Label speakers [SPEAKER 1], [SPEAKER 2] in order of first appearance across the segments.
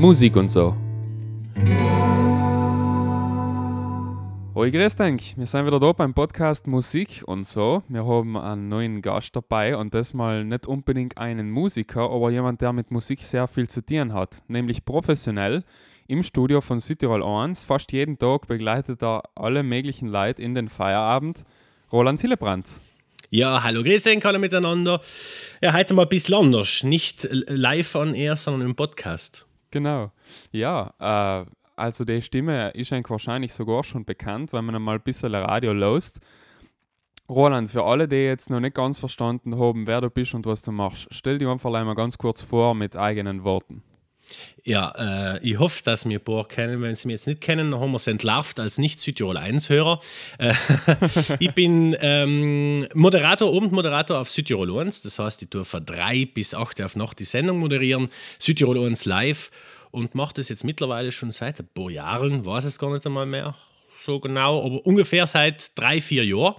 [SPEAKER 1] Musik und so. Hoi, grüß dich. Wir sind wieder da beim Podcast Musik und so. Wir haben einen neuen Gast dabei und das mal nicht unbedingt einen Musiker, aber jemand, der mit Musik sehr viel zu tun hat, nämlich professionell im Studio von Südtirol 1. Fast jeden Tag begleitet er alle möglichen Leute in den Feierabend. Roland Hillebrand.
[SPEAKER 2] Ja, hallo, grüß euch alle miteinander. Ja, heute mal ein bisschen anders. Nicht live on air, sondern im Podcast.
[SPEAKER 1] Genau. Ja, äh, also die Stimme ist eigentlich wahrscheinlich sogar schon bekannt, wenn man einmal ein bisschen Radio lost. Roland, für alle, die jetzt noch nicht ganz verstanden haben, wer du bist und was du machst, stell dir einfach einmal ganz kurz vor mit eigenen Worten.
[SPEAKER 2] Ja, äh, ich hoffe, dass ein paar kennen. Wenn Sie mich jetzt nicht kennen, dann haben wir es entlarvt als Nicht-Südtirol 1-Hörer. Äh, ich bin ähm, Moderator, Abendmoderator auf Südtirol 1. Das heißt, ich tue von drei bis acht auf Nacht die Sendung moderieren. Südtirol 1 live und mache das jetzt mittlerweile schon seit ein paar Jahren. Weiß es gar nicht einmal mehr so genau, aber ungefähr seit drei, vier Jahren.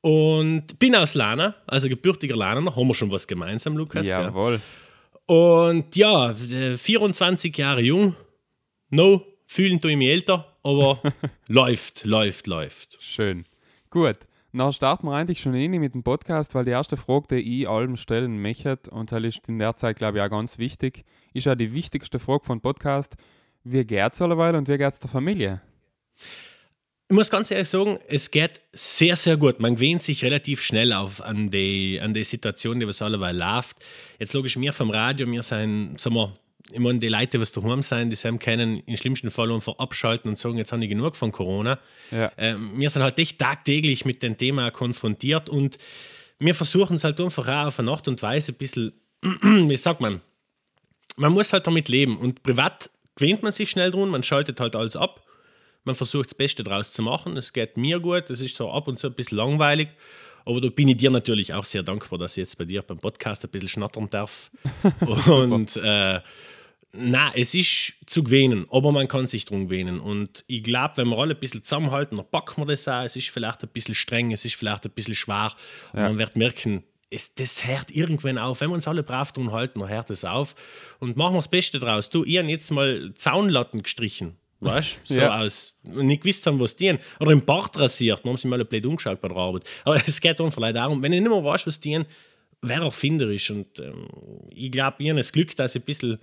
[SPEAKER 2] Und bin aus Lana, also gebürtiger Lana. Haben wir schon was gemeinsam, Lukas?
[SPEAKER 1] Jawohl. Ja.
[SPEAKER 2] Und ja, 24 Jahre jung, no, fühlen tue ich mich älter, aber läuft, läuft, läuft.
[SPEAKER 1] Schön. Gut, dann starten wir eigentlich schon rein mit dem Podcast, weil die erste Frage, die ich allem stellen möchte, und das ist in der Zeit, glaube ich, auch ganz wichtig, ist ja die wichtigste Frage von Podcast, wie geht es alleweil und wie geht es der Familie?
[SPEAKER 2] Ich muss ganz ehrlich sagen, es geht sehr, sehr gut. Man gewöhnt sich relativ schnell auf an die, an die Situation, die was alleweil läuft. Jetzt logisch, wir vom Radio, wir sind, sagen wir, ich meine, die Leute, die daheim sind, die sind kennen im schlimmsten Fall einfach abschalten und sagen, jetzt habe ich genug von Corona. Ja. Ähm, wir sind halt echt tagtäglich mit dem Thema konfrontiert und wir versuchen es halt einfach auch auf eine Art und Weise ein bisschen, wie sagt man, man muss halt damit leben und privat gewöhnt man sich schnell drum, man schaltet halt alles ab man versucht das Beste daraus zu machen. Es geht mir gut, es ist so ab und zu ein bisschen langweilig. Aber da bin ich dir natürlich auch sehr dankbar, dass ich jetzt bei dir beim Podcast ein bisschen schnattern darf. und äh, na, es ist zu gewinnen, aber man kann sich drum gewinnen. Und ich glaube, wenn wir alle ein bisschen zusammenhalten, dann packen wir das auch. Es ist vielleicht ein bisschen streng, es ist vielleicht ein bisschen schwer. Und ja. man wird merken, es, das hört irgendwann auf. Wenn wir uns alle brav tun halten, dann hört es auf. Und machen wir das Beste draus. Du, ich habe jetzt mal Zaunlatten gestrichen. Weißt du? So ja. aus. Nicht gewusst haben, was die Oder im Bart rasiert. Dann haben sie mal blöd umgeschaut bei der Arbeit. Aber es geht einfach leider darum, wenn ich nicht mehr weiß, was die wer erfinderisch. Und ähm, ich glaube, ich habe das Glück, dass ich ein bisschen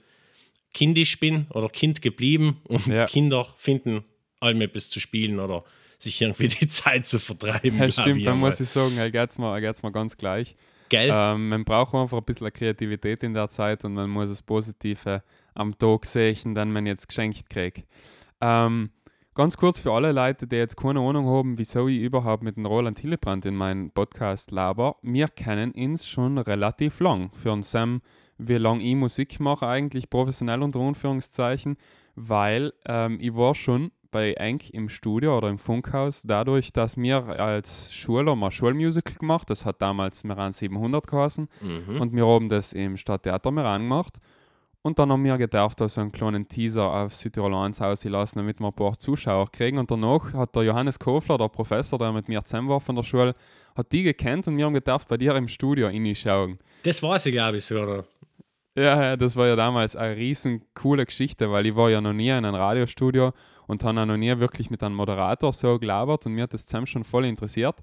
[SPEAKER 2] kindisch bin oder Kind geblieben und ja. Kinder finden allem etwas zu spielen oder sich irgendwie die Zeit zu vertreiben.
[SPEAKER 1] Ja, stimmt, dann muss ich sagen, er geht es mir, mir ganz gleich.
[SPEAKER 2] Gell?
[SPEAKER 1] Ähm, man braucht einfach ein bisschen Kreativität in der Zeit und man muss das Positive am Tag sehen, dann man jetzt geschenkt kriegt. Ähm, ganz kurz für alle Leute, die jetzt keine Ahnung haben, wieso ich überhaupt mit dem Roland Hillebrand in meinem Podcast laber. Wir kennen uns schon relativ lang. Für uns Sam, wie lange ich Musik mache, eigentlich professionell unter Anführungszeichen, weil ähm, ich war schon bei Enk im Studio oder im Funkhaus, dadurch, dass wir als Schüler mal Schulmusical gemacht das hat damals Meran 700 geheißen mhm. und wir haben das im Stadttheater Meran gemacht und dann haben wir gedacht, so einen kleinen Teaser auf Südtirol 1 auslassen, damit wir ein paar Zuschauer kriegen. Und danach hat der Johannes Kofler, der Professor, der mit mir zusammen war von der Schule, hat die gekannt und wir haben gedacht, bei dir im Studio reinschauen.
[SPEAKER 2] Das war sie, glaube ich, oder?
[SPEAKER 1] Ja, das war ja damals eine riesen coole Geschichte, weil ich war ja noch nie in einem Radiostudio und habe auch noch nie wirklich mit einem Moderator so gelabert und mir hat das zusammen schon voll interessiert.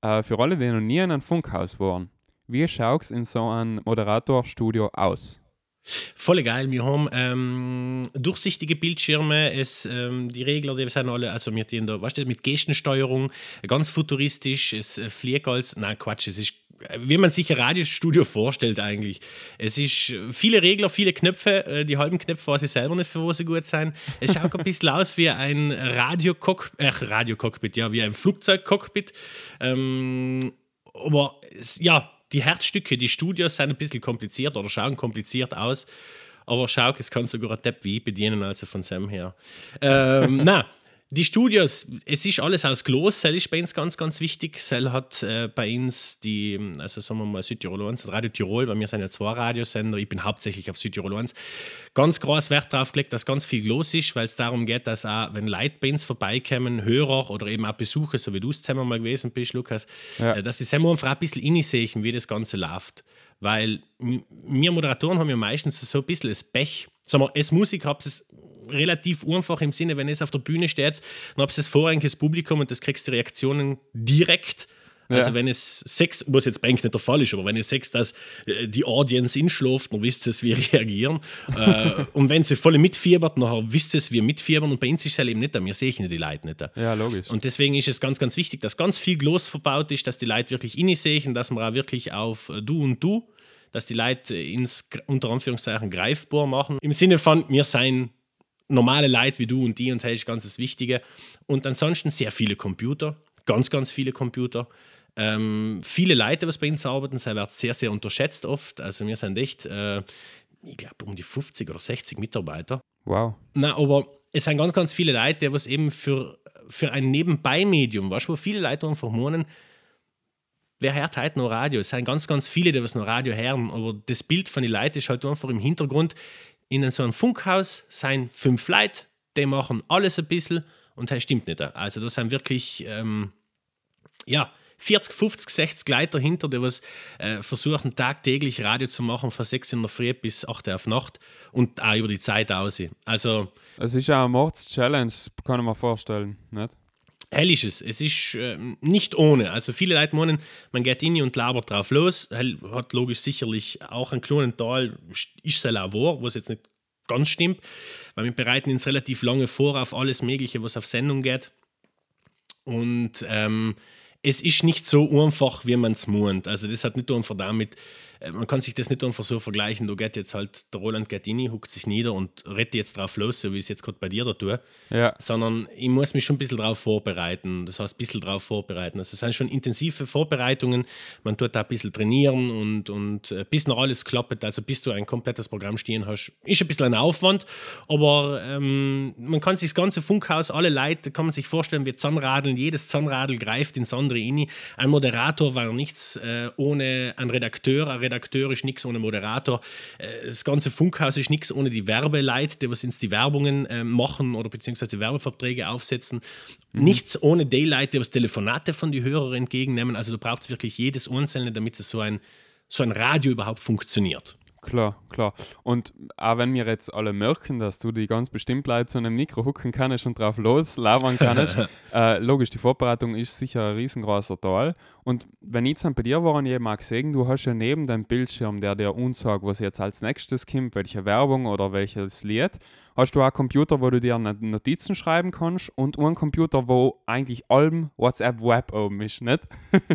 [SPEAKER 1] Äh, für alle, die noch nie in einem Funkhaus waren, wie schaut es in so einem Moderatorstudio aus?
[SPEAKER 2] Voll geil. Wir haben ähm, durchsichtige Bildschirme. Es, ähm, die Regler, die sind alle, also wir da, weißt du, mit Gestensteuerung, ganz futuristisch. Es äh, fliegt als, nein, Quatsch, es ist wie man sich ein Radiostudio vorstellt eigentlich. Es ist viele Regler, viele Knöpfe, äh, die halben Knöpfe weiß ich selber nicht, für was sie gut sein. Es schaut ein bisschen aus wie ein Radiocockpit, äh, Radiocockpit, ja, wie ein Flugzeugcockpit. Ähm, aber ja, die Herzstücke, die Studios sind ein bisschen kompliziert oder schauen kompliziert aus. Aber schau, es kann sogar ein Depp wie bedienen, also von Sam her. Ähm, na, die Studios, es ist alles aus Glas, Cell ist bei uns ganz, ganz wichtig. Cell hat äh, bei uns die, also sagen wir mal Südtirol 1, Radio Tirol, bei mir sind ja zwei Radiosender, ich bin hauptsächlich auf Südtirol 1, ganz groß Wert darauf gelegt, dass ganz viel Glas ist, weil es darum geht, dass auch, wenn Leute bei uns vorbeikommen, Hörer oder eben auch Besucher, so wie du es zusammen mal gewesen bist, Lukas, ja. äh, dass sie selber einfach ein bisschen sehen, wie das Ganze läuft. Weil wir Moderatoren haben ja meistens so ein bisschen das Pech, Sagen wir, als Musik habt es relativ einfach im Sinne, wenn es auf der Bühne steht, dann habt ihr das vorrangiges Publikum und das kriegst die Reaktionen direkt. Also ja. wenn es Sex, was jetzt eigentlich nicht der Fall ist, aber wenn es Sex, dass äh, die Audience inschläft, dann wisst ihr, wie reagieren. äh, und wenn sie voll mitfiebert, dann wisst ihr, wie mitfiebern. Und bei uns ist es halt eben nicht, wir sehen die Leute nicht.
[SPEAKER 1] Ja, logisch.
[SPEAKER 2] Und deswegen ist es ganz, ganz wichtig, dass ganz viel Gloss verbaut ist, dass die Leute wirklich inne sehen, dass man auch wirklich auf Du und Du, dass die Leute ins unter Anführungszeichen greifbar machen. Im Sinne von, wir seien normale Leute wie du und die und das ist ganz das Wichtige. Und ansonsten sehr viele Computer, ganz, ganz viele Computer. Ähm, viele Leute, die bei uns arbeiten, sie werden sehr, sehr unterschätzt oft. Also wir sind echt, äh, ich glaube, um die 50 oder 60 Mitarbeiter.
[SPEAKER 1] Wow.
[SPEAKER 2] Na, aber es sind ganz, ganz viele Leute, die was eben für, für ein Nebenbei-Medium, weißt wo viele Leute einfach meinen, wer hört heute noch Radio? Es sind ganz, ganz viele, die was noch Radio hören, aber das Bild von den Leuten ist halt einfach im Hintergrund. In so einem Funkhaus sind fünf Leute, die machen alles ein bisschen und das stimmt nicht. Also da sind wirklich, ähm, ja, 40, 50, 60 Leute dahinter, die was äh, versuchen tagtäglich Radio zu machen von 6 in der Früh bis 8 Uhr auf Nacht und auch über die Zeit aus. Also,
[SPEAKER 1] es ist ja eine Mords-Challenge, kann ich mir vorstellen, nicht?
[SPEAKER 2] Hell ist es. Es ist äh, nicht ohne. Also viele Leute meinen, man geht in und labert drauf los. Hell hat logisch sicherlich auch einen kleinen Teil, ist es auch wahr, was jetzt nicht ganz stimmt, weil wir bereiten uns relativ lange vor auf alles Mögliche, was auf Sendung geht. Und ähm, es ist nicht so einfach, wie man es meint. Also das hat nicht einfach damit, man kann sich das nicht einfach so vergleichen, du geht jetzt halt, der Roland Gattini huckt sich nieder und rettet jetzt drauf los, so wie ich es jetzt gerade bei dir da tue,
[SPEAKER 1] ja.
[SPEAKER 2] sondern ich muss mich schon ein bisschen drauf vorbereiten, das heißt ein bisschen drauf vorbereiten. Also es sind schon intensive Vorbereitungen, man tut da ein bisschen trainieren und, und äh, bis noch alles klappt, also bis du ein komplettes Programm stehen hast, ist ein bisschen ein Aufwand, aber ähm, man kann sich das ganze Funkhaus, alle Leute, kann man sich vorstellen, wir Zahnradeln, jedes Zahnradel greift ins andere in. Ein Moderator war nichts äh, ohne einen Redakteur, ein Redakteur Redakteur ist nichts ohne Moderator. Äh, das ganze Funkhaus ist nichts ohne die Werbeleute, die was uns die Werbungen äh, machen oder beziehungsweise die Werbeverträge aufsetzen. Mhm. Nichts ohne die Leute, die was Telefonate von den Hörern entgegennehmen. Also du brauchst wirklich jedes Einzelne, damit so ein, so ein Radio überhaupt funktioniert.
[SPEAKER 1] Klar, klar. Und auch wenn wir jetzt alle merken, dass du die ganz bestimmt Leute zu einem Mikro hucken kannst und drauf loslabern kannst, äh, logisch, die Vorbereitung ist sicher ein riesengroßer Teil. Und wenn ich dann bei dir war, ich mal gesehen, du hast ja neben deinem Bildschirm, der dir unsagt, was jetzt als nächstes kommt, welche Werbung oder welches Lied, hast du auch einen Computer, wo du dir Notizen schreiben kannst und einen Computer, wo eigentlich allem WhatsApp Web oben ist, nicht?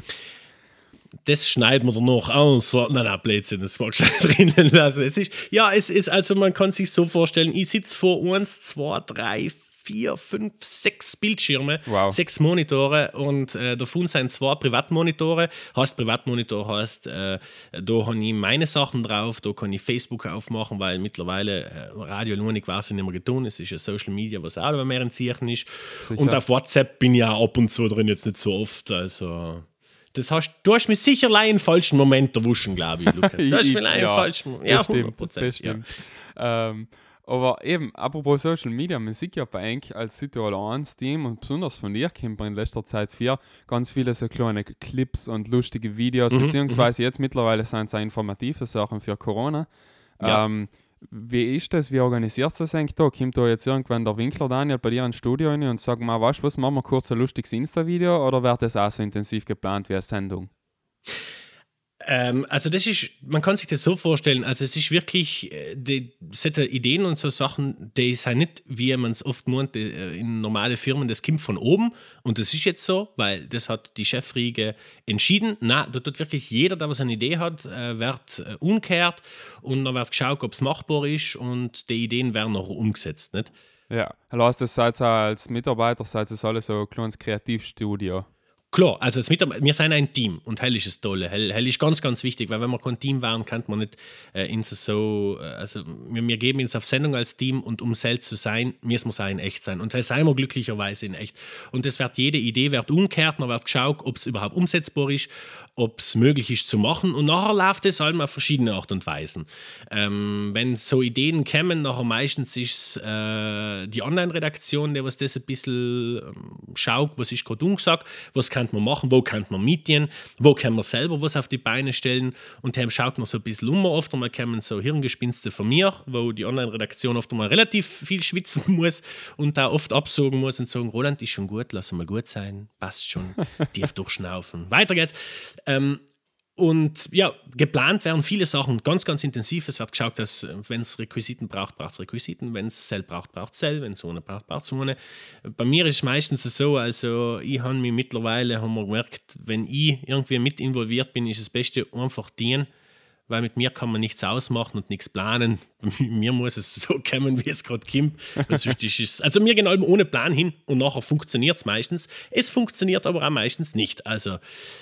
[SPEAKER 2] das schneiden wir dann noch aus. Nein, nein, Blödsinn, das war schon drinnen lassen. Es ist, ja, es ist, also man kann sich so vorstellen, ich sitze vor eins, zwei, drei, vier, fünf, sechs Bildschirme,
[SPEAKER 1] wow.
[SPEAKER 2] sechs Monitore und äh, davon sind zwei Privatmonitore. Heißt Privatmonitor heißt, äh, da habe ich meine Sachen drauf, da kann ich Facebook aufmachen, weil mittlerweile äh, Radio Lunik war es nicht mehr getan. Es ist ja Social Media, was auch mehr in Zeichen ist. Sicher. Und auf WhatsApp bin ich auch ab und zu drin, jetzt nicht so oft. Also das hast, du hast mich sicher einen falschen Moment erwuschen, glaube ich, Lukas. Du hast mir einen ja, falschen Moment.
[SPEAKER 1] Ja, 100 Prozent. Ja. Ähm, aber eben, apropos Social Media, man sieht ja bei Enk als Südtirol 1 Team und besonders von dir kommt in letzter Zeit für ganz viele so kleine Clips und lustige Videos, mhm, beziehungsweise mhm. jetzt mittlerweile sind es auch informative Sachen für Corona. Ja. Ähm, wie ist das? Wie organisiert es das eigentlich da? Kommt da jetzt irgendwann der Winkler Daniel bei dir ins Studio rein und sagt mal, weißt du was, machen wir kurz ein lustiges Insta-Video oder wird das auch so intensiv geplant wie eine Sendung?
[SPEAKER 2] Ähm, also das ist, man kann sich das so vorstellen, also es ist wirklich, äh, die solche Ideen und so Sachen, die sind nicht, wie man es oft meint, äh, in normale Firmen, das kommt von oben und das ist jetzt so, weil das hat die Chefriege entschieden. Na, da tut wirklich jeder, der was eine Idee hat, äh, wird umkehrt und dann wird geschaut, ob es machbar ist und die Ideen werden noch umgesetzt, nicht?
[SPEAKER 1] Ja, heißt das seid ihr als Mitarbeiter, seid ihr alle so ein kleines Kreativstudio?
[SPEAKER 2] Klar, also es mit, wir sind ein Team und hell ist das Tolle. Hell, hell ist ganz, ganz wichtig, weil wenn wir kein Team wären, kann man nicht äh, ins so, äh, also wir, wir geben uns auf Sendung als Team und um selbst zu sein, müssen wir sein echt sein. Und das seien wir glücklicherweise in echt. Und das wird jede Idee wird umkehrt, dann wird geschaut, ob es überhaupt umsetzbar ist, ob es möglich ist zu machen und nachher läuft es halt auf verschiedene Art und Weisen. Ähm, wenn so Ideen kommen, nachher meistens ist es äh, die Online-Redaktion, der was das ein bisschen ähm, schaut, was ist gerade umgesagt, was kann man machen, wo kann man mitgehen, wo kann man selber was auf die Beine stellen und dann schaut man so ein bisschen um. Oft einmal kommen so Hirngespinste von mir, wo die Online-Redaktion oft einmal relativ viel schwitzen muss und da oft absogen muss und sagen, Roland ist schon gut, lass mal gut sein, passt schon, tief durchschnaufen. Weiter geht's. Ähm, und ja, geplant werden viele Sachen ganz, ganz intensiv. Es wird geschaut, dass, äh, wenn es Requisiten braucht, braucht es Requisiten. Wenn es Cell braucht, braucht es Cell. Wenn es Zone braucht, braucht es Zone. Bei mir ist es meistens so, also ich habe mich mittlerweile, haben wir gemerkt, wenn ich irgendwie mit involviert bin, ist das Beste einfach dienen weil mit mir kann man nichts ausmachen und nichts planen. mir muss es so kommen, wie es gerade kommt. Also mir gehen ohne Plan hin und nachher funktioniert es meistens. Es funktioniert aber auch meistens nicht. Also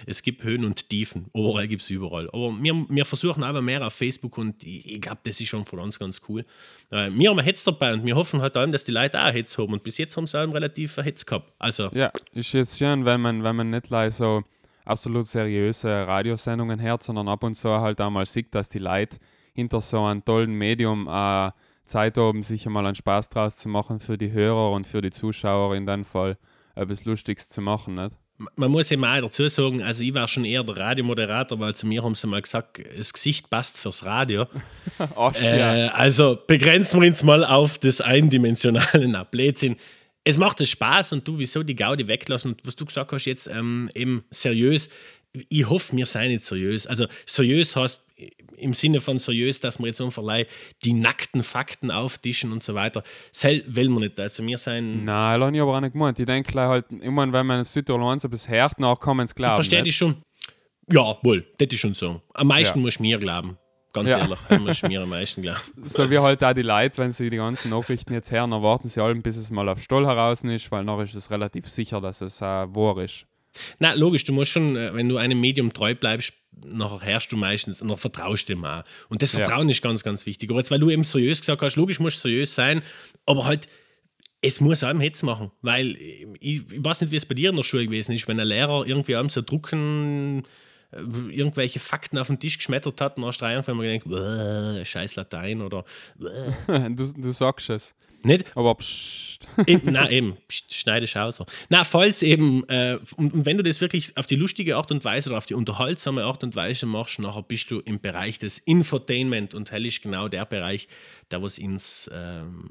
[SPEAKER 2] es gibt Höhen und Tiefen. Überall gibt es überall. Aber wir, wir versuchen aber mehr auf Facebook und ich, ich glaube, das ist schon von uns ganz cool. Äh, wir haben ein Hetz dabei und wir hoffen halt allem, dass die Leute auch ein Hetz haben. Und bis jetzt haben sie allem relativ ein Hetz gehabt. Also,
[SPEAKER 1] ja, ist jetzt schön, wenn man, wenn man nicht gleich so absolut seriöse Radiosendungen hört, sondern ab und zu halt auch mal sieht, dass die Leute hinter so einem tollen Medium äh, Zeit haben, sich einmal einen Spaß draus zu machen für die Hörer und für die Zuschauer in dem Fall etwas Lustiges zu machen. Nicht?
[SPEAKER 2] Man muss ja mal dazu sagen, also ich war schon eher der Radiomoderator, weil zu mir haben sie mal gesagt, das Gesicht passt fürs Radio. Oft, äh, also begrenzen wir uns mal auf das eindimensionale na, Blödsinn es macht es Spaß und du, wieso die Gaudi weglassen und was du gesagt hast, jetzt ähm, eben seriös. Ich hoffe, wir seien nicht seriös. Also seriös heißt im Sinne von seriös, dass wir jetzt unverleih die nackten Fakten auftischen und so weiter. Sel will man nicht. Also wir sein.
[SPEAKER 1] Nein, das habe ich aber auch nicht gemeint. Ich denke halt, immer wenn man Südtirol so bis hört, nach kann man es glauben. Ich
[SPEAKER 2] verstehe dich schon. Ja, wohl, das ist schon so. Am meisten ja. muss ich mir glauben. Ganz ja. ehrlich, haben wir mir am meisten glauben.
[SPEAKER 1] So wie halt auch die Leute, wenn sie die ganzen Nachrichten jetzt hören, erwarten sie allem, bis es mal auf Stoll heraus ist, weil noch ist es relativ sicher, dass es äh, wahr ist.
[SPEAKER 2] Na, logisch, du musst schon, äh, wenn du einem Medium treu bleibst, nachher herrschst du meistens, noch vertraust dem auch. Und das Vertrauen ja. ist ganz, ganz wichtig. Aber jetzt, weil du eben seriös gesagt hast, logisch muss seriös sein, aber halt, es muss einem Hetz machen, weil äh, ich, ich, weiß nicht, wie es bei dir in der Schule gewesen ist, wenn ein Lehrer irgendwie einem so drucken irgendwelche Fakten auf den Tisch geschmettert hat und du einfach mal gedacht, scheiß Latein oder.
[SPEAKER 1] du, du sagst es.
[SPEAKER 2] Nicht?
[SPEAKER 1] Aber pst.
[SPEAKER 2] eben, nein, eben, pst, schneide Schauser. Na, falls eben, äh, und wenn du das wirklich auf die lustige Art und Weise oder auf die unterhaltsame Art und Weise machst, nachher bist du im Bereich des Infotainment und hell ist genau der Bereich, der was ins, ähm,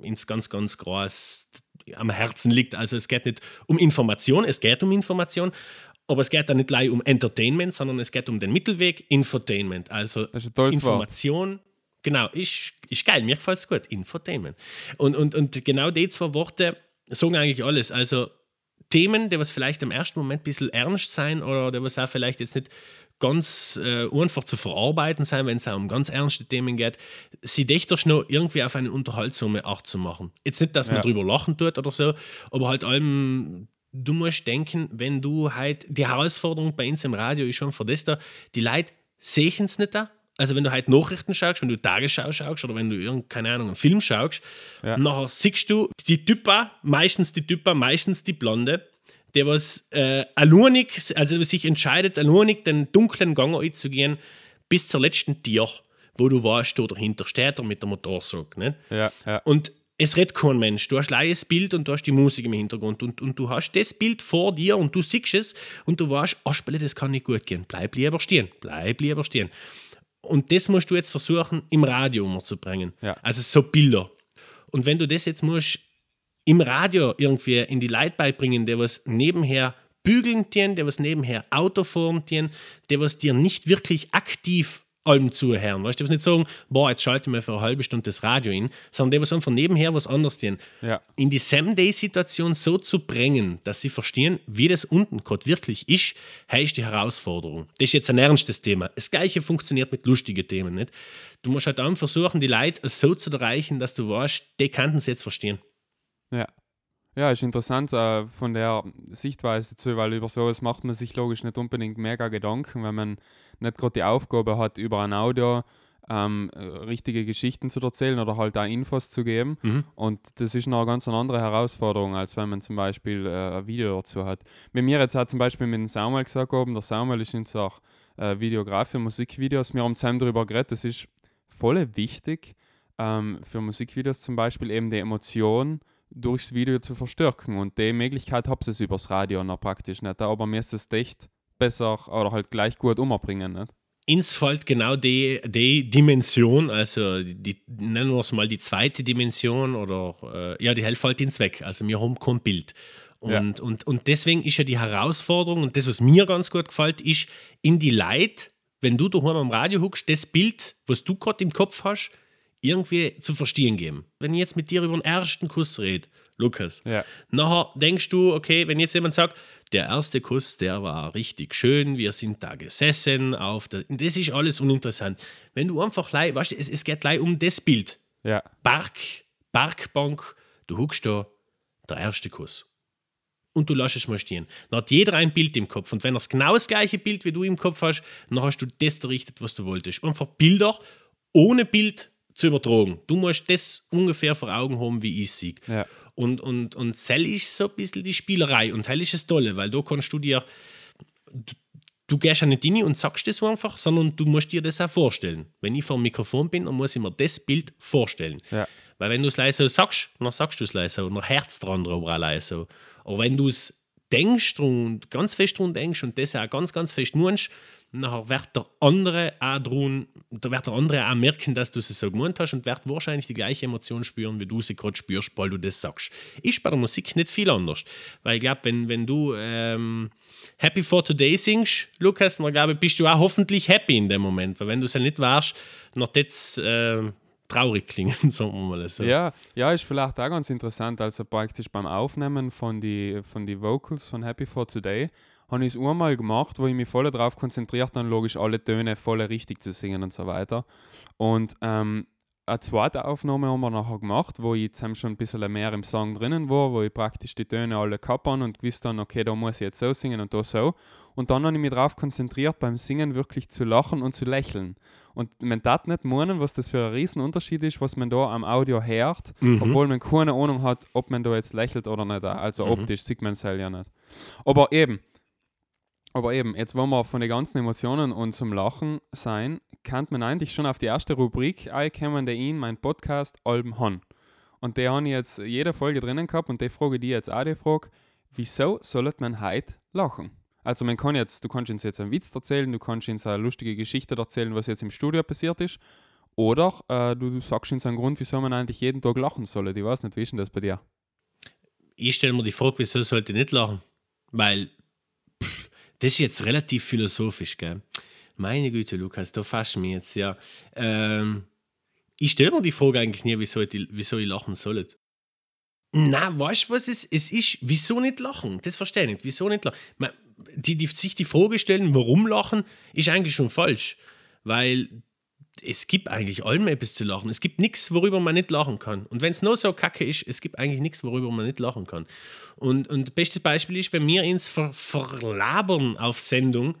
[SPEAKER 2] ins ganz, ganz groß am Herzen liegt. Also es geht nicht um Information, es geht um Information, aber es geht da nicht gleich um Entertainment, sondern es geht um den Mittelweg, Infotainment. Also Information. Wort. Genau, ist, ist geil, mir gefällt es gut. Infotainment. Und, und, und genau die zwei Worte sagen eigentlich alles. Also Themen, die was vielleicht im ersten Moment ein bisschen ernst sein oder die was auch vielleicht jetzt nicht ganz äh, einfach zu verarbeiten sein, wenn es um ganz ernste Themen geht, sie dich doch noch irgendwie auf eine unterhaltsame Art zu machen. Jetzt nicht, dass man ja. drüber lachen tut oder so, aber halt allem du musst denken, wenn du halt, die Herausforderung bei uns im Radio ist schon für das da, die Leute sehen es nicht da. Also wenn du halt Nachrichten schaust, wenn du Tagesschau schaust oder wenn du irgendeine, keine Ahnung, einen Film schaust, ja. nachher siehst du die Typa, meistens die Typa, meistens die Blonde, der was äh, alleinig, also sich entscheidet, alleinig den dunklen Gang einzugehen bis zur letzten Tier, wo du warst, wo dahinter steht mit der Motorsog. Nicht?
[SPEAKER 1] Ja, ja.
[SPEAKER 2] Und es redet kein Mensch. Du hast leises Bild und du hast die Musik im Hintergrund und, und du hast das Bild vor dir und du siehst es und du weißt, oh, Spelle, das kann nicht gut gehen. Bleib lieber stehen. Bleib lieber stehen. Und das musst du jetzt versuchen, im Radio umzubringen. Ja. Also so Bilder. Und wenn du das jetzt musst im Radio irgendwie in die Leute beibringen, der was nebenher bügeln tun, der was nebenher Auto fahren tun, der was dir nicht wirklich aktiv allem zuhören. Weißt du, was nicht sagen, boah, jetzt schalte ich mir für eine halbe Stunde das Radio in, sondern die, was von nebenher was anderes tun. Ja. In die Sam-Day-Situation so zu bringen, dass sie verstehen, wie das unten gerade wirklich ist, heißt die Herausforderung. Das ist jetzt ein ernstes Thema. Das Gleiche funktioniert mit lustigen Themen. Nicht? Du musst halt dann versuchen, die Leute so zu erreichen, dass du weißt, die könnten es jetzt verstehen.
[SPEAKER 1] Ja. Ja, ist interessant äh, von der Sichtweise zu, weil über sowas macht man sich logisch nicht unbedingt mega Gedanken, wenn man nicht gerade die Aufgabe hat, über ein Audio ähm, richtige Geschichten zu erzählen oder halt da Infos zu geben. Mhm. Und das ist noch eine ganz andere Herausforderung, als wenn man zum Beispiel äh, ein Video dazu hat. Mit mir jetzt hat zum Beispiel mit dem Samuel gesagt, oben, der Samuel ist jetzt auch äh, Videograf für Musikvideos. Wir haben zusammen darüber geredet, das ist voll wichtig ähm, für Musikvideos zum Beispiel eben die Emotion durchs Video zu verstärken. Und die Möglichkeit habt es übers Radio noch praktisch nicht. Aber mir ist es echt besser oder halt gleich gut umbringen. Nicht?
[SPEAKER 2] ins fällt genau die, die Dimension, also die, nennen wir es mal die zweite Dimension oder äh, ja, die Hälfte fällt ins Weg. Also wir haben kein Bild. Und, ja. und, und deswegen ist ja die Herausforderung und das, was mir ganz gut gefällt, ist in die Leid, wenn du daheim am Radio huckst, das Bild, was du gerade im Kopf hast, irgendwie zu verstehen geben. Wenn ich jetzt mit dir über den ersten Kuss rede, Lukas, ja. nachher denkst du, okay, wenn jetzt jemand sagt, der erste Kuss, der war richtig schön, wir sind da gesessen, auf der, das ist alles uninteressant. Wenn du einfach, weißt du, es, es geht gleich um das Bild.
[SPEAKER 1] Ja.
[SPEAKER 2] Park, Parkbank, du huckst da, der erste Kuss. Und du lässt es mal stehen. Dann hat jeder ein Bild im Kopf. Und wenn er das genau das gleiche Bild wie du im Kopf hast, dann hast du das errichtet, was du wolltest. Einfach Bilder ohne Bild zu übertragen. Du musst das ungefähr vor Augen haben, wie ich es sehe.
[SPEAKER 1] Ja.
[SPEAKER 2] Und, und, und Cell ist so ein bisschen die Spielerei und Hell ist das Tolle, weil da kannst du dir, du, du gehst ja nicht rein und sagst das einfach, sondern du musst dir das auch vorstellen. Wenn ich vor dem Mikrofon bin, dann muss ich mir das Bild vorstellen.
[SPEAKER 1] Ja.
[SPEAKER 2] Weil wenn du es leise sagst, dann sagst du es leise und dann Herz dran drüber auch leise. Aber wenn du es denkst und ganz fest dran denkst und das auch ganz, ganz fest nutzt, nachher wird der andere auch dran, da wird der andere auch merken, dass du es so gemeint hast und wird wahrscheinlich die gleiche Emotion spüren, wie du sie gerade spürst, weil du das sagst. Ist bei der Musik nicht viel anders. Weil ich glaube, wenn, wenn du ähm, Happy for Today singst, Lukas, dann glaube ich, bist du auch hoffentlich happy in dem Moment. Weil wenn du es ja nicht warst, dann das äh, traurig klingen, sagen wir mal so.
[SPEAKER 1] Ja, ja, ist vielleicht auch ganz interessant. Also praktisch beim Aufnehmen von die, von die Vocals von Happy for Today habe ich es einmal gemacht, wo ich mich voll darauf konzentriert habe, logisch alle Töne voll richtig zu singen und so weiter. Und ähm, eine zweite Aufnahme haben wir nachher gemacht, wo ich jetzt schon ein bisschen mehr im Song drinnen war, wo ich praktisch die Töne alle kappern und gewusst dann, okay, da muss ich jetzt so singen und da so. Und dann habe ich mich darauf konzentriert, beim Singen wirklich zu lachen und zu lächeln. Und man darf nicht meinen, was das für ein Riesenunterschied ist, was man da am Audio hört, mhm. obwohl man keine Ahnung hat, ob man da jetzt lächelt oder nicht. Also mhm. optisch sieht man es halt ja nicht. Aber eben, aber eben, jetzt wollen wir von den ganzen Emotionen und zum Lachen sein, kann man eigentlich schon auf die erste Rubrik einkommen, der ihn, mein Podcast, Alben Han. Und der habe ich jetzt jede Folge drinnen gehabt und die frage die jetzt auch die Frage, wieso soll man heute lachen? Also man kann jetzt, du kannst uns jetzt einen Witz erzählen, du kannst uns eine lustige Geschichte erzählen, was jetzt im Studio passiert ist. Oder äh, du, du sagst uns einen Grund, wieso man eigentlich jeden Tag lachen soll. Ich weiß nicht, wie ist denn das bei dir?
[SPEAKER 2] Ich stelle mir die Frage, wieso sollte ich nicht lachen? Weil das ist jetzt relativ philosophisch, gell? Meine Güte, Lukas, da fasst mich jetzt, ja. Ähm, ich stelle mir die Frage eigentlich nie, wieso ich, wieso ich lachen soll. Na, weißt du, was es ist? Es ist, wieso nicht lachen? Das verstehe ich nicht. Wieso nicht lachen? Die, die sich die Frage stellen, warum lachen, ist eigentlich schon falsch. Weil es gibt eigentlich allem etwas zu lachen. Es gibt nichts, worüber man nicht lachen kann. Und wenn es nur so kacke ist, es gibt eigentlich nichts, worüber man nicht lachen kann. Und, und das beste Beispiel ist, wenn wir ins Ver Verlabern auf Sendung,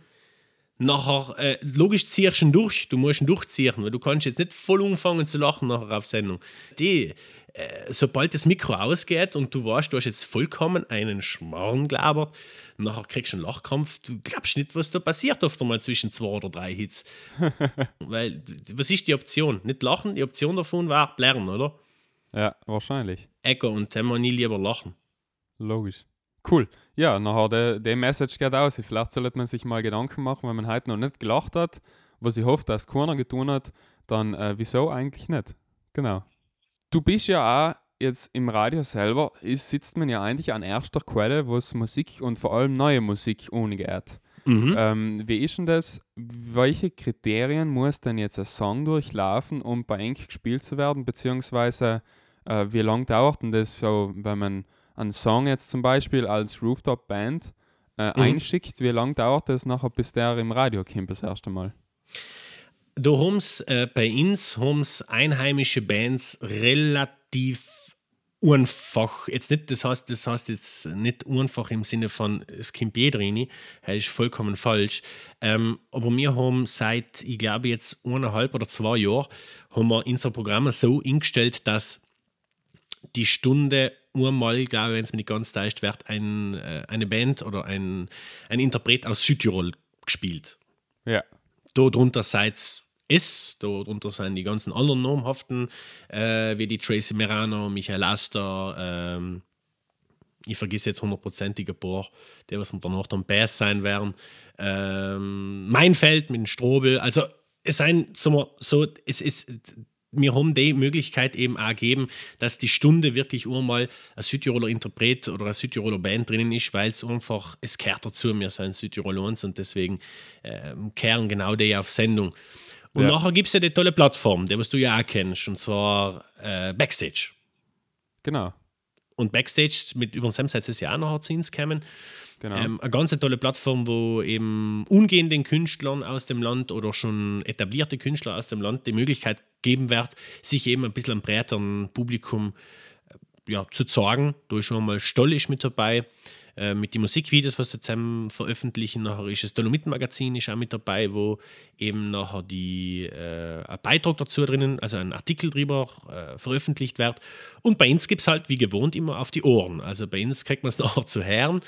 [SPEAKER 2] nachher, äh, logisch ziehst du ihn durch, du musst ihn durchziehen, weil du kannst jetzt nicht voll umfangen zu lachen nachher auf Sendung. Die, äh, sobald das Mikro ausgeht und du weißt, du hast jetzt vollkommen einen Schmarrn gelabert, nachher kriegst du einen Lachkampf, du glaubst nicht, was da passiert oft einmal zwischen zwei oder drei Hits. weil, was ist die Option? Nicht lachen, die Option davon war lernen, oder?
[SPEAKER 1] Ja, wahrscheinlich.
[SPEAKER 2] Echo und mal nie lieber lachen.
[SPEAKER 1] Logisch. Cool. Ja, nachher der, der Message geht aus. Vielleicht sollte man sich mal Gedanken machen, wenn man heute noch nicht gelacht hat, was ich hoffe, dass keiner getan hat, dann äh, wieso eigentlich nicht? Genau. Du bist ja auch jetzt im Radio selber, ist, sitzt man ja eigentlich an erster Quelle, was Musik und vor allem neue Musik umgeht. Mhm. Ähm, wie ist denn das? Welche Kriterien muss denn jetzt ein Song durchlaufen, um bei Enk gespielt zu werden? Beziehungsweise äh, wie lange dauert denn das so, wenn man einen Song jetzt zum Beispiel als Rooftop-Band äh, mhm. einschickt, wie lange dauert das nachher, bis der im Radio kommt das erste Mal?
[SPEAKER 2] Da haben äh, bei uns haben's einheimische Bands relativ einfach, jetzt nicht, das heißt, das heißt jetzt nicht einfach im Sinne von es kommt jeder rein, das ist vollkommen falsch. Ähm, aber wir haben seit, ich glaube jetzt eineinhalb oder zwei Jahren, haben wir unser Programm so eingestellt, dass die Stunde einmal, glaube ich, wenn es mir nicht ganz täuscht, wird ein, äh, eine Band oder ein, ein Interpret aus Südtirol gespielt.
[SPEAKER 1] Ja.
[SPEAKER 2] Da drunter seid ist. Darunter sind die ganzen anderen namhaften, äh, wie die Tracy Merano, Michael Aster, ähm, ich vergesse jetzt hundertprozentig ein paar, die was danach dann Bass sein werden. Ähm, Feld mit dem Strobel, also es sind so, so es ist wir haben die Möglichkeit eben auch gegeben, dass die Stunde wirklich einmal ein Südtiroler Interpret oder eine Südtiroler Band drinnen ist, weil es einfach, es kehrt dazu, wir sind Südtirolons und deswegen äh, kehren genau die auf Sendung. Und ja. nachher gibt es ja die tolle Plattform, die was du ja auch kennst, und zwar äh, Backstage.
[SPEAKER 1] Genau.
[SPEAKER 2] Und Backstage mit über den Sam es ja auch nachher zu uns kommen. Genau. Ähm, eine ganz tolle Plattform, wo eben umgehenden Künstlern aus dem Land oder schon etablierte Künstler aus dem Land die Möglichkeit geben wird, sich eben ein bisschen am breiteren Publikum äh, ja, zu zeigen. Da ist schon mal Stoll mit dabei. Äh, mit den Musikvideos, was sie zusammen veröffentlichen. Nachher ist das Dolomiten-Magazin ist auch mit dabei, wo eben nachher die, äh, ein Beitrag dazu drinnen, also ein Artikel drüber äh, veröffentlicht wird. Und bei uns gibt es halt wie gewohnt immer auf die Ohren. Also bei uns kriegt man es nachher zu hören.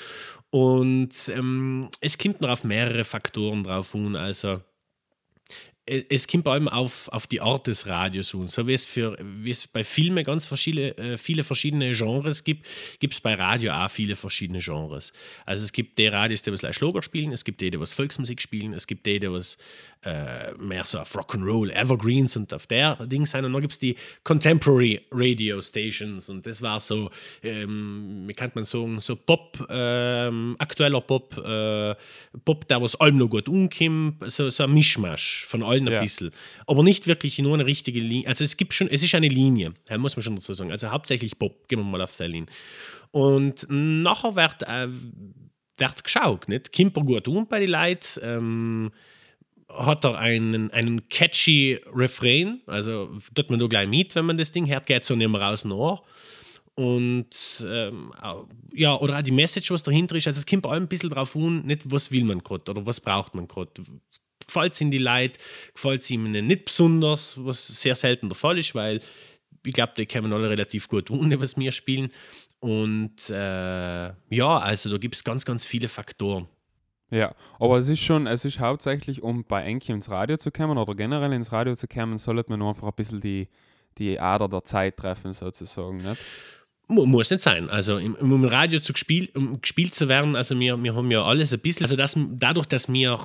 [SPEAKER 2] Und ähm, es kommt noch auf mehrere Faktoren drauf an. Also es kommt vor allem auf, auf die Art des Radios an. So wie es, für, wie es bei Filmen ganz verschiedene, äh, viele verschiedene Genres gibt, gibt es bei Radio auch viele verschiedene Genres. Also es gibt die Radios, die was Schlager spielen, es gibt die, die was Volksmusik spielen, es gibt die, die was äh, mehr so auf Rock'n'Roll, Evergreens und auf der Ding sein. Und dann gibt es die Contemporary Radio Stations und das war so, ähm, wie kann man sagen, so Pop, ähm, aktueller Pop, äh, Pop, der was allem noch gut umkommt, so, so ein Mischmasch von allem ein ja. bisschen. Aber nicht wirklich nur eine richtige Linie. Also es gibt schon, es ist eine Linie, muss man schon dazu sagen. Also hauptsächlich Pop, gehen wir mal auf seine Linie. Und nachher wird, äh, wird geschaut, nicht? Kimper gut um bei den Leuten. Ähm, hat er einen, einen catchy Refrain, also tut man nur gleich mit, wenn man das Ding hört, geht so nicht mehr raus nach. Und ähm, ja, oder auch die Message, was dahinter ist, also es kommt allem ein bisschen drauf an, nicht was will man gerade oder was braucht man gerade. Gefällt es ihnen die Leute, gefällt es ihnen nicht besonders, was sehr selten der Fall ist, weil ich glaube, die kommen alle relativ gut ohne, was wir spielen. Und äh, ja, also da gibt es ganz, ganz viele Faktoren.
[SPEAKER 1] Ja, aber es ist schon, es ist hauptsächlich, um bei Enki ins Radio zu kommen oder generell ins Radio zu kommen, sollte man nur einfach ein bisschen die, die Ader der Zeit treffen, sozusagen. Nicht?
[SPEAKER 2] Muss nicht sein. Also im, im Radio zu gespielt, um gespielt zu werden, also wir, wir haben ja alles ein bisschen, also das, dadurch, dass wir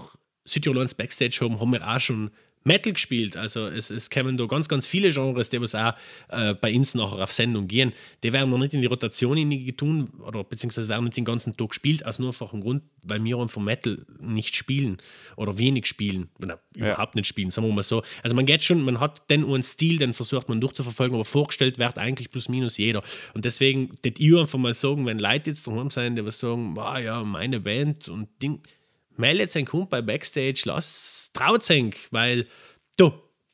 [SPEAKER 2] Südtirolens Backstage haben, haben wir auch schon Metal gespielt. Also es, es kommen da ganz, ganz viele Genres, die was auch äh, bei uns nachher auf Sendung gehen. Die werden noch nicht in die Rotation tun oder beziehungsweise werden nicht den ganzen Tag gespielt, aus nur einfachen Grund, weil wir einfach Metal nicht spielen oder wenig spielen. Oder ja. überhaupt nicht spielen, sagen wir mal so. Also man geht schon, man hat den einen Stil, den versucht man durchzuverfolgen, aber vorgestellt wird eigentlich plus minus jeder. Und deswegen, das ich einfach mal sagen, wenn Leute jetzt daheim sind, die was sagen, ah ja, meine Band und Ding meldet einen Kumpel bei Backstage, lass traut weil du,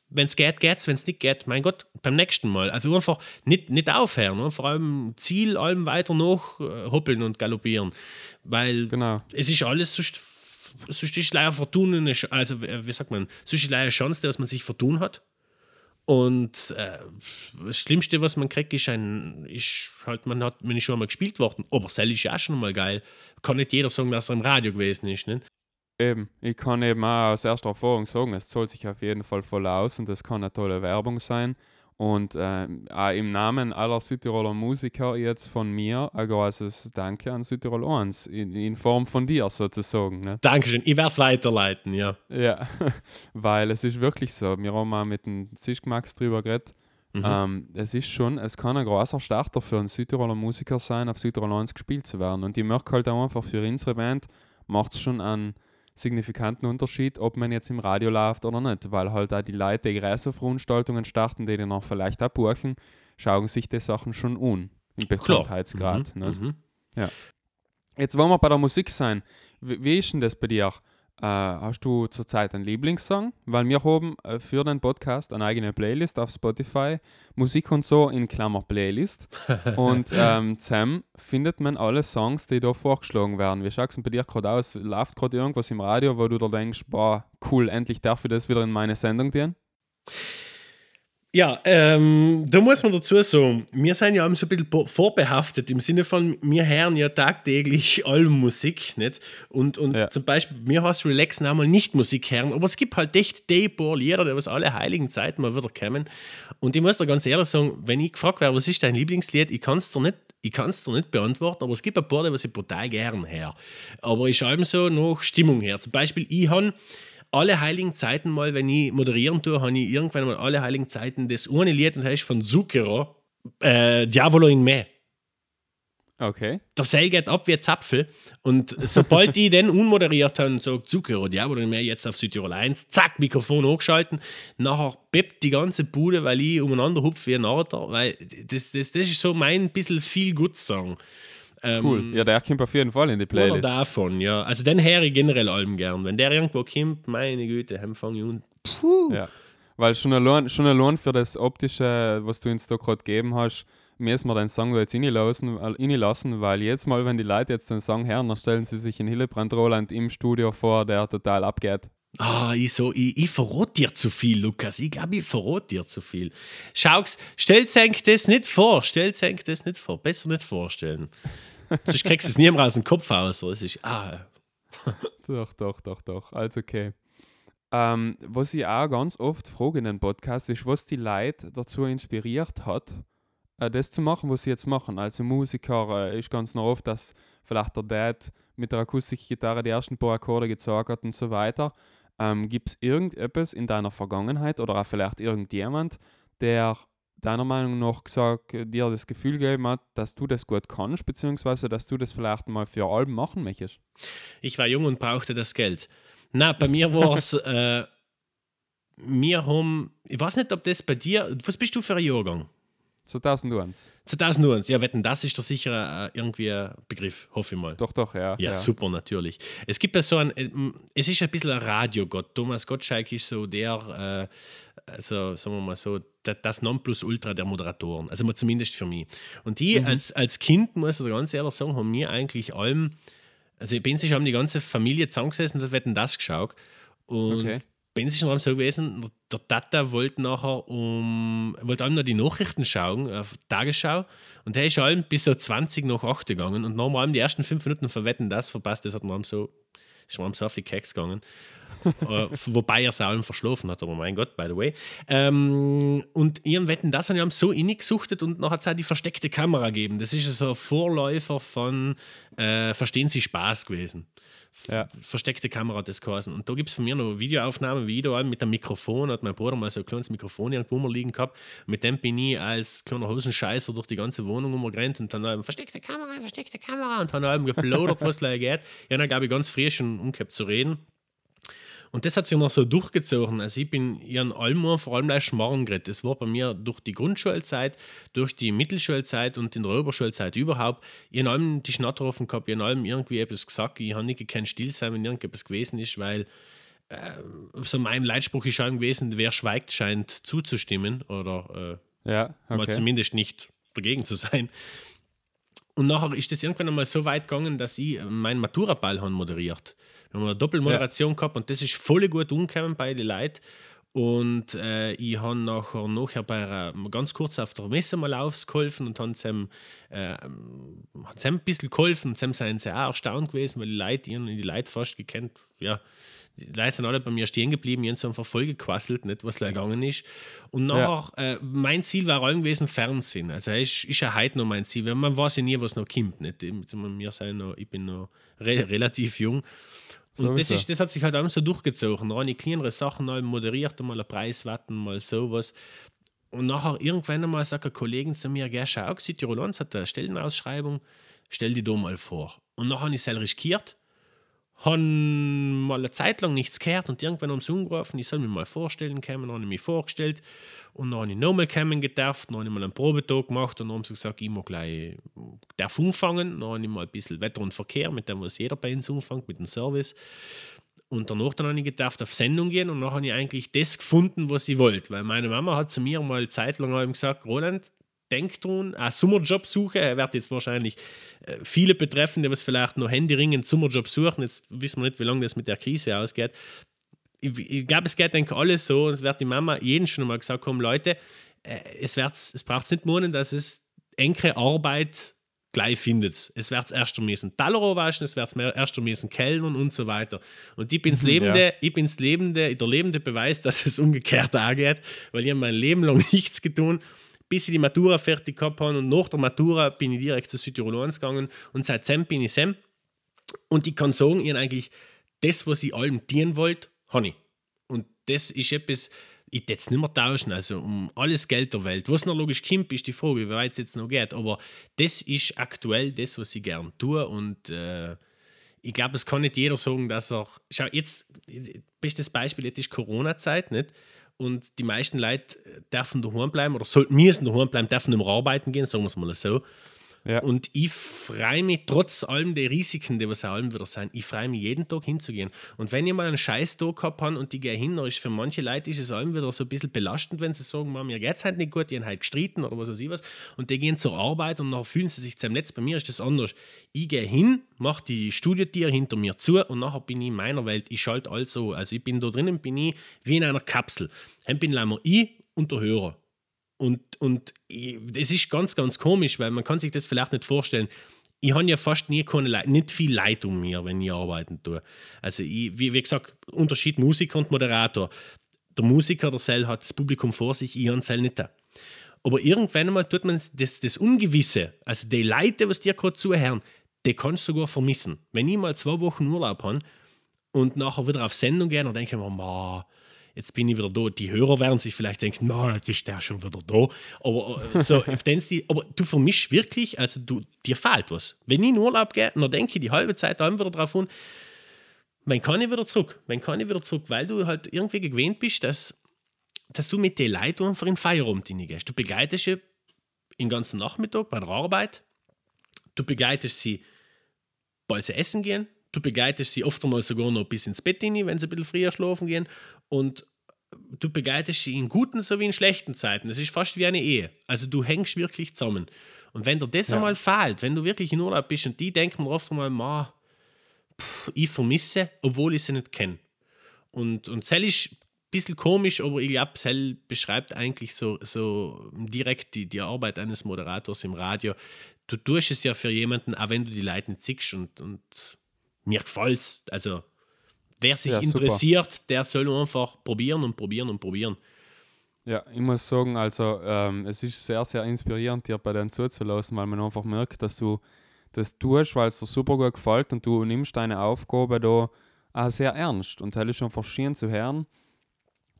[SPEAKER 2] wenn es geht, geht's, wenn es nicht geht, mein Gott, beim nächsten Mal. Also einfach nicht, nicht aufhören, ne? vor allem Ziel allem weiter noch äh, hoppeln und galoppieren, weil
[SPEAKER 1] genau.
[SPEAKER 2] es ist alles sonst, sonst ist leider vertun, also wie sagt man, sonst ist leider eine Chance, dass man sich vertun hat. Und äh, das Schlimmste, was man kriegt, ist ein, ist halt, man hat, man ist schon einmal gespielt worden. Aber Sell ist ja auch schon mal geil. Kann nicht jeder sagen, dass er im Radio gewesen ist. Ne?
[SPEAKER 1] Eben, ich kann eben auch aus erster Erfahrung sagen, es zahlt sich auf jeden Fall voll aus und es kann eine tolle Werbung sein. Und äh, auch im Namen aller Südtiroler Musiker jetzt von mir ein großes Danke an Südtirol 1 in, in Form von dir sozusagen. Ne?
[SPEAKER 2] Dankeschön, ich werde es weiterleiten, ja.
[SPEAKER 1] Ja, weil es ist wirklich so. Wir haben auch mit dem Zischgmax drüber geredet. Mhm. Ähm, es ist schon, es kann ein großer Starter für einen Südtiroler Musiker sein, auf Südtirol 1 gespielt zu werden. Und ich merke halt auch einfach für unsere Band macht es schon einen signifikanten Unterschied, ob man jetzt im Radio läuft oder nicht, weil halt auch die Leute, die Reiseveranstaltungen starten, die dann auch vielleicht auch buchen, schauen sich die Sachen schon an, im Bekanntheitsgrad. Mhm. Ne? Mhm. Ja. Jetzt wollen wir bei der Musik sein. Wie, wie ist denn das bei dir? Äh, hast du zurzeit einen Lieblingssong? Weil wir haben äh, für den Podcast eine eigene Playlist auf Spotify, Musik und so in Klammer Playlist. und ähm, Sam findet man alle Songs, die da vorgeschlagen werden. Wie schaut es bei dir gerade aus? Läuft gerade irgendwas im Radio, wo du da denkst, boah, cool, endlich darf ich das wieder in meine Sendung gehen?
[SPEAKER 2] Ja, ähm, da muss man dazu sagen, wir sind ja so ein bisschen vorbehaftet im Sinne von, wir hören ja tagtäglich Albummusik, nicht? Und, und ja. zum Beispiel, mir hast relaxen einmal nicht Musik hören, aber es gibt halt echt die paar Lieder, die was alle heiligen Zeiten mal wieder kommen. Und ich muss da ganz ehrlich sagen, wenn ich gefragt werde, was ist dein Lieblingslied, ich kann es dir nicht ich kann es dir nicht beantworten, aber es gibt ein paar, die ich brutal gern her. Aber ich allem so noch Stimmung her. Zum Beispiel, ich habe alle heiligen Zeiten mal, wenn ich moderieren tue, habe ich irgendwann mal alle heiligen Zeiten das ohne Lied und heißt von Zucchero, äh, Diavolo in me.
[SPEAKER 1] Okay.
[SPEAKER 2] Der Seil geht ab wie ein Zapfel. Und sobald ich den unmoderiert habe und sage, Zucchero, Diavolo in me, jetzt auf Südtirol 1, zack, Mikrofon hochgeschalten, nachher bebt die ganze Bude, weil ich umeinander hupfe wie ein Narter, weil das, das, das ist so mein bisschen viel gut Song.
[SPEAKER 1] Ähm, cool. Ja, der kommt auf jeden Fall in die Playlist.
[SPEAKER 2] Oder davon, ja. Also den höre ich generell allem gern. Wenn der irgendwo kommt, meine Güte, dann fange ich an.
[SPEAKER 1] Puh. Ja. Weil schon allein, schon allein für das Optische, was du uns da gerade gegeben hast, müssen wir den Song da jetzt reinlassen, reinlassen, weil jedes Mal, wenn die Leute jetzt den Song hören, dann stellen sie sich in Hillebrand Roland im Studio vor, der total abgeht.
[SPEAKER 2] Ah, ich, so, ich, ich verrate dir zu viel, Lukas. Ich glaube, ich verrate dir zu viel. Schau's, stellt euch das nicht vor. Stellt euch das nicht vor. Besser nicht vorstellen. Sonst kriegst du es nie mehr aus dem Kopf aus. Das ist, ah.
[SPEAKER 1] doch, doch, doch, doch. Also okay. Ähm, was ich auch ganz oft frage in den Podcast ist, was die Leute dazu inspiriert hat, äh, das zu machen, was sie jetzt machen. Also Musiker äh, ist ganz noch oft, dass vielleicht der Dad mit der Akustikgitarre die ersten paar Akkorde gezogen hat und so weiter. Ähm, Gibt es irgendetwas in deiner Vergangenheit oder auch vielleicht irgendjemand, der deiner Meinung nach gesagt, äh, dir das Gefühl gegeben hat, dass du das gut kannst, beziehungsweise dass du das vielleicht mal für Alben machen möchtest?
[SPEAKER 2] Ich war jung und brauchte das Geld. Na, bei mir war es, äh, wir haben, ich weiß nicht, ob das bei dir, was bist du für ein Jahrgang?
[SPEAKER 1] 2001.
[SPEAKER 2] 2001, ja, wetten, das ist doch sicher äh, irgendwie ein Begriff, hoffe ich mal.
[SPEAKER 1] Doch, doch, ja.
[SPEAKER 2] Ja, ja. super, natürlich. Es gibt ja so ein, äh, es ist ein bisschen ein Radiogott. Thomas Gottschalk ist so der, äh, also sagen wir mal so, das Nonplusultra der Moderatoren. Also mal zumindest für mich. Und die mhm. als, als Kind, muss ich ganz ehrlich sagen, haben mir eigentlich allem, also ich bin sich haben die ganze Familie zusammengesessen und wetten das geschaut. Und okay uns ist es so gewesen, der Tata wollte nachher um, wollte auch noch die Nachrichten schauen, auf Tagesschau, und der ist allem bis so 20 nach 8 gegangen und nochmal die ersten 5 Minuten verwetten das verpasst, das hat man so, ist man so auf die Keks gegangen. Äh, wobei er es allem verschlafen hat, aber mein Gott, by the way. Ähm, und ihren Wetten, das haben so innig gesuchtet und nachher hat es auch die versteckte Kamera gegeben. Das ist so ein Vorläufer von äh, Verstehen Sie Spaß gewesen ja. versteckte Kamera das geheißen. Und da gibt es von mir noch Videoaufnahmen, wie da mit dem Mikrofon, hat mein Bruder mal so ein kleines Mikrofon irgendwo mal liegen gehabt. Mit dem bin ich als kleiner Hosenscheißer durch die ganze Wohnung umgerannt und dann haben versteckte Kamera, versteckte Kamera und dann haben geplaudert, was da geht. Ja, dann glaube ich ganz frisch schon umgehabt zu reden. Und das hat sich noch so durchgezogen. Also ich bin in allem vor allem gleich Schmarrn geredet. Es war bei mir durch die Grundschulzeit, durch die Mittelschulzeit und in der Oberschulzeit überhaupt, habe allem die Schnatter offen gehabt, habe allem irgendwie etwas gesagt. Ich habe nicht gekannt still sein, wenn irgendetwas gewesen ist, weil äh, so mein Leitspruch ist schon gewesen, wer schweigt, scheint zuzustimmen oder
[SPEAKER 1] äh, ja, okay.
[SPEAKER 2] mal zumindest nicht dagegen zu sein. Und nachher ist das irgendwann einmal so weit gegangen, dass ich meinen Maturaball moderiert habe wir haben eine Doppelmoderation ja. gehabt und das ist voll gut umgekommen bei den Leuten. Und äh, ich habe nachher, nachher bei einer, ganz kurz auf der Messe mal ausgeholfen und habe ihm, äh, ein bisschen geholfen und sie sind sehr erstaunt gewesen, weil die Leute, ich die Leute fast gekannt, ja, die Leute sind alle bei mir stehen geblieben, die haben voll gequasselt, nicht, was gegangen ist. Und nachher, ja. äh, mein Ziel war allem gewesen, Fernsehen. Also ist, ist ja heute noch mein Ziel, weil man weiß ja nie, was noch kommt. Nicht? Wir sind noch, ich bin noch re relativ jung. Und das, ist, das hat sich halt auch so durchgezogen. Ich kleinere Sachen mal moderiert, mal einen Preis wetten, mal sowas. Und nachher irgendwann einmal sagt ein Kollege zu mir, gell, schau, Südtirol 1 hat eine Stellenausschreibung, stell die da mal vor. Und nachher habe ich es riskiert haben mal eine Zeit lang nichts gehört und irgendwann haben sie angerufen, ich soll mich mal vorstellen kommen, dann habe ich mich vorgestellt und dann habe ich nochmal kommen gedarf, dann habe ich mal einen Probetag gemacht und dann haben sie gesagt, ich muss gleich darf anfangen, dann habe ich mal ein bisschen Wetter und Verkehr, mit dem was jeder bei uns anfängt, mit dem Service. Und danach dann habe ich gedacht, auf Sendung gehen und dann habe ich eigentlich das gefunden, was ich wollte, weil meine Mama hat zu mir mal zeitlang gesagt, Roland, denkt dran, eine Sommerjob suchen. Er wird jetzt wahrscheinlich äh, viele betreffen, die was vielleicht noch händeringend Sommerjob suchen. Jetzt wissen wir nicht, wie lange das mit der Krise ausgeht. ich, ich glaube, es geht denke alles so und es wird die Mama jeden schon mal gesagt, komm Leute, äh, es, es braucht nicht morgen, dass es enge Arbeit gleich findet. Es wird erst um müssen Taler waschen, es wird erst um müssen Kellnern und so weiter. Und ich bin's lebende, ja. ich bin's lebende, der lebende Beweis, dass es umgekehrt angeht, weil ich habe mein Leben lang nichts getan, bis ich die Matura fertig gehabt habe und nach der Matura bin ich direkt zu Südtirol 1 gegangen und seitdem bin ich Sam. Und ich kann sagen, ich eigentlich das, was ich allem dienen wollte, habe ich. Und das ist etwas, ich würde es nicht mehr tauschen, also um alles Geld der Welt. Was noch logisch kommt, ist die Frage, wie weit es jetzt noch geht. Aber das ist aktuell das, was ich gerne tue. Und äh, ich glaube, es kann nicht jeder sagen, dass er. Schau, jetzt, bestes Beispiel, jetzt ist Corona-Zeit, nicht? Und die meisten Leute dürfen daheim bleiben oder sollten müssen daheim bleiben, dürfen mehr arbeiten gehen, sagen wir es mal so. Ja. Und ich freue mich trotz allem der Risiken, die was allem wieder sein, ich freue mich jeden Tag hinzugehen. Und wenn ich mal einen scheiß Tag gehabt habe und die gehe hin, dann ist für manche Leute ist es allem wieder so ein bisschen belastend, wenn sie sagen, mir geht es halt nicht gut, die haben halt gestritten oder was weiß ich was. Und die gehen zur Arbeit und dann fühlen sie sich zum Netz. Bei mir ist das anders. Ich gehe hin, mache die Studiotür hinter mir zu und nachher bin ich in meiner Welt. Ich schalte also. Also ich bin da drinnen, bin ich wie in einer Kapsel. Dann bin ich und der Hörer. Und, und es ist ganz, ganz komisch, weil man kann sich das vielleicht nicht vorstellen. Ich habe ja fast nie keine Leute, nicht viel Leid um mir, wenn ich arbeiten tue. Also ich, wie, wie gesagt, Unterschied Musiker und Moderator. Der Musiker, der Cell hat das Publikum vor sich, ich habe Cell nicht da. Aber irgendwann einmal tut man das, das Ungewisse, also die Leute, was dir gerade zuhören, die kannst du sogar vermissen. Wenn ich mal zwei Wochen Urlaub habe und nachher wieder auf Sendung gehe, dann denke ich mir, jetzt bin ich wieder da. Die Hörer werden sich vielleicht denken, na, jetzt ist der schon wieder da. Aber, äh, so, die, aber du vermischst wirklich, also du, dir fehlt was. Wenn ich in Urlaub gehe, dann denke ich die halbe Zeit dann wieder drauf an, wann kann ich wieder zurück? Wann kann ich wieder zurück? Weil du halt irgendwie gewöhnt bist, dass, dass du mit den Leuten einfach in den Feierabend gehst. Du begleitest sie den ganzen Nachmittag bei der Arbeit. Du begleitest sie, weil sie essen gehen. Du begleitest sie oft einmal sogar noch bis ins Bett rein, wenn sie ein bisschen früher schlafen gehen. Und du begleitest sie in guten sowie in schlechten Zeiten. Das ist fast wie eine Ehe. Also du hängst wirklich zusammen. Und wenn dir das ja. einmal fehlt, wenn du wirklich in Urlaub bist und die denken oft einmal, ma, pff, ich vermisse, obwohl ich sie nicht kenne. Und, und Zell ist ein bisschen komisch, aber ich glaube, Zell beschreibt eigentlich so, so direkt die, die Arbeit eines Moderators im Radio. Du tust es ja für jemanden, auch wenn du die Leute nicht siehst und, und mir gefällt. Also wer sich ja, interessiert, super. der soll einfach probieren und probieren und probieren.
[SPEAKER 1] Ja, ich muss sagen, also ähm, es ist sehr, sehr inspirierend, dir bei denen zuzulassen, weil man einfach merkt, dass du das tust, weil es dir super gut gefällt und du nimmst deine Aufgabe da auch sehr ernst und das ist einfach schön zu hören.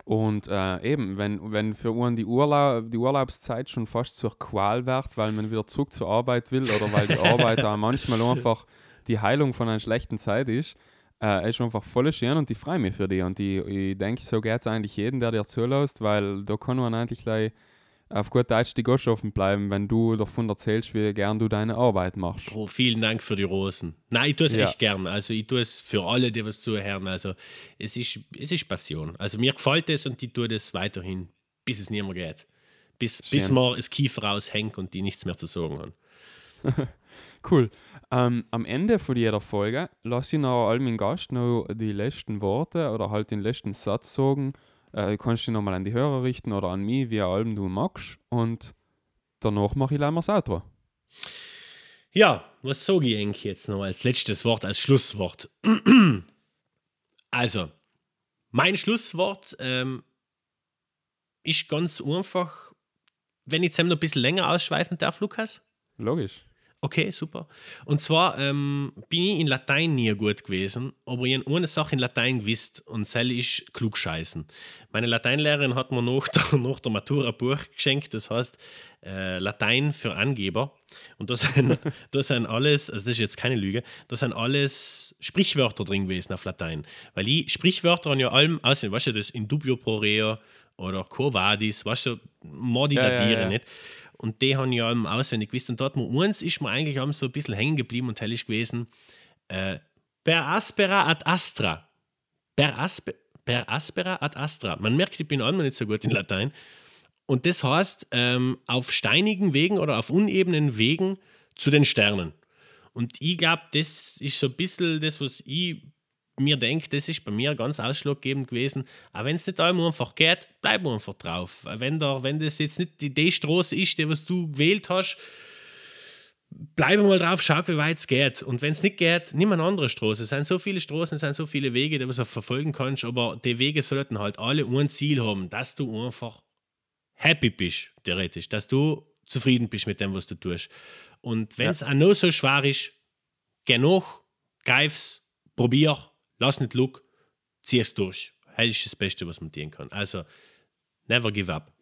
[SPEAKER 1] Und äh, eben, wenn, wenn für uns die, Urlaub, die Urlaubszeit schon fast zur Qual wird, weil man wieder zurück zur Arbeit will oder weil die Arbeit auch manchmal einfach die Heilung von einer schlechten Zeit ist, äh, ist einfach voll schön und ich freue mich für dich. Und ich, ich denke, so geht es eigentlich jedem, der dir zulässt, weil da kann man eigentlich gleich auf gut Deutsch die Gosch offen bleiben, wenn du davon erzählst, wie gern du deine Arbeit machst.
[SPEAKER 2] Oh, vielen Dank für die Rosen. Nein, ich tue es ja. echt gern. Also ich tue es für alle, die was zuhören. Also es ist, es ist Passion. Also mir gefällt es und ich tue das weiterhin, bis es nicht mehr geht. Bis, bis man das Kiefer raushängt und die nichts mehr zu sagen haben.
[SPEAKER 1] cool. Ähm, am Ende von jeder Folge lasse ich noch all meinen Gast noch die letzten Worte oder halt den letzten Satz sagen. Äh, kannst du nochmal an die Hörer richten oder an mich, wie allem du magst. Und danach mache ich leider das Outro.
[SPEAKER 2] Ja, was sage ich eigentlich jetzt noch als letztes Wort, als Schlusswort? also, mein Schlusswort ähm, ist ganz einfach, wenn ich jetzt noch ein bisschen länger ausschweifen darf, Lukas.
[SPEAKER 1] Logisch.
[SPEAKER 2] Okay, super. Und zwar ähm, bin ich in Latein nie gut gewesen, aber ich habe eine Sache in Latein gewusst und das ist klugscheißen. Meine Lateinlehrerin hat mir nach der, nach der Matura Buch geschenkt, das heißt äh, Latein für Angeber. Und da sind, da sind alles, also das ist jetzt keine Lüge, da sind alles Sprichwörter drin gewesen auf Latein. Weil ich Sprichwörter an ja allem aussehen, weißt du, das in dubio pro reo oder Quo vadis, weißt du, Modi ja, ja, ja. nicht. Und die haben ja auswendig gewusst. Und dort mal eins ist mir eigentlich so ein bisschen hängen geblieben und hell ist gewesen. Äh, per aspera ad astra. Per, aspe, per aspera ad astra. Man merkt, ich bin auch noch nicht so gut in Latein. Und das heißt, ähm, auf steinigen Wegen oder auf unebenen Wegen zu den Sternen. Und ich glaube, das ist so ein bisschen das, was ich mir denke, das ist bei mir ganz ausschlaggebend gewesen. Auch wenn es nicht einmal einfach geht, bleib einfach drauf. Wenn, da, wenn das jetzt nicht die, die Straße ist, die was du gewählt hast, bleib mal drauf, schau, wie weit es geht. Und wenn es nicht geht, nimm eine andere Straße. Es sind so viele Straßen, es sind so viele Wege, die du verfolgen kannst, aber die Wege sollten halt alle ein Ziel haben, dass du einfach happy bist, theoretisch, dass du zufrieden bist mit dem, was du tust. Und wenn es ja. auch noch so schwer ist, geh noch, greif's, probier, lass nicht look, zieh es durch. Das ist das Beste, was man tun kann. Also, never give up.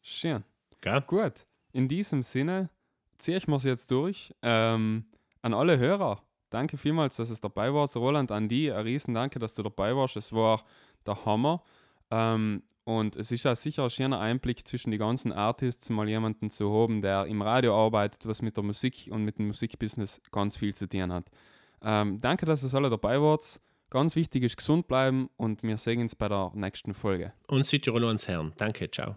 [SPEAKER 1] Schön. Gell? Gut. In diesem Sinne ziehe ich mir es jetzt durch. Ähm, an alle Hörer, danke vielmals, dass es dabei war. Roland, an die, ein riesen Danke, dass du dabei warst. Es war der Hammer. Ähm, und es ist ja sicher ein schöner Einblick zwischen die ganzen Artists, mal jemanden zu haben, der im Radio arbeitet, was mit der Musik und mit dem Musikbusiness ganz viel zu tun hat. Ähm, danke, dass ihr alle dabei wart. Ganz wichtig ist gesund bleiben und wir sehen uns bei der nächsten Folge.
[SPEAKER 2] Und Südtirol ans Herrn. Danke, ciao.